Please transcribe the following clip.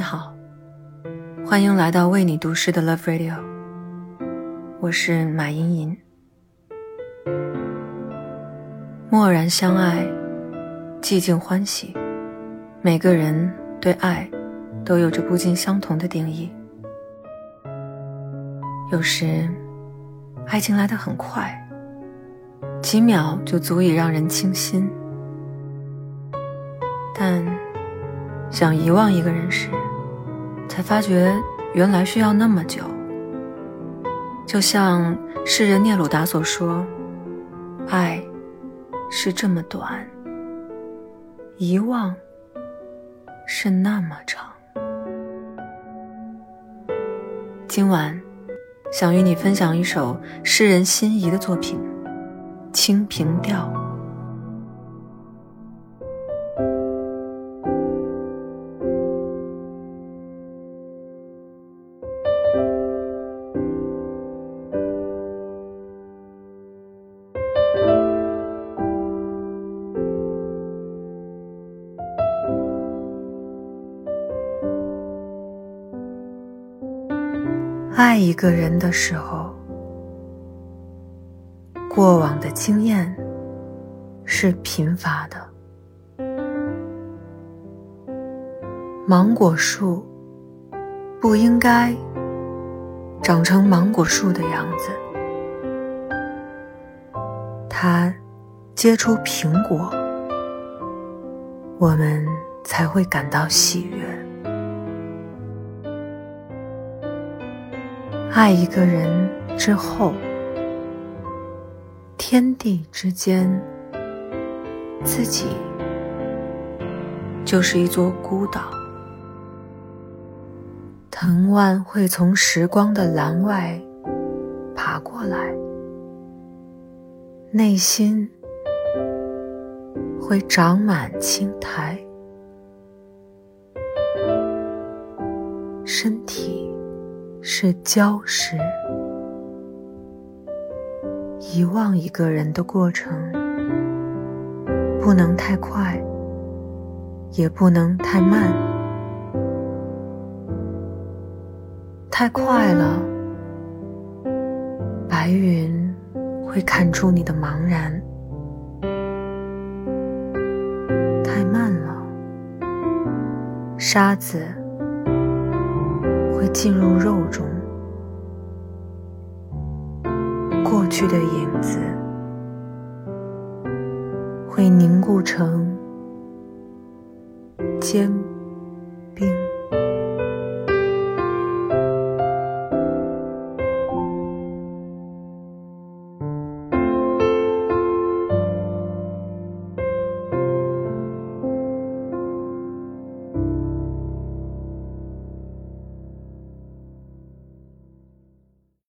你好欢迎来到为你读诗的 Love Radio，我是马茵茵。默然相爱，寂静欢喜，每个人对爱都有着不尽相同的定义。有时，爱情来得很快，几秒就足以让人倾心。但想遗忘一个人时，才发觉原来需要那么久。就像诗人聂鲁达所说：“爱是这么短，遗忘是那么长。”今晚。想与你分享一首诗人心仪的作品《清平调》。爱一个人的时候，过往的经验是贫乏的。芒果树不应该长成芒果树的样子，它结出苹果，我们才会感到喜悦。爱一个人之后，天地之间，自己就是一座孤岛。藤蔓会从时光的栏外爬过来，内心会长满青苔，身体。是礁石，遗忘一个人的过程，不能太快，也不能太慢。太快了，白云会看出你的茫然；太慢了，沙子。会进入肉中，过去的影子会凝固成坚冰。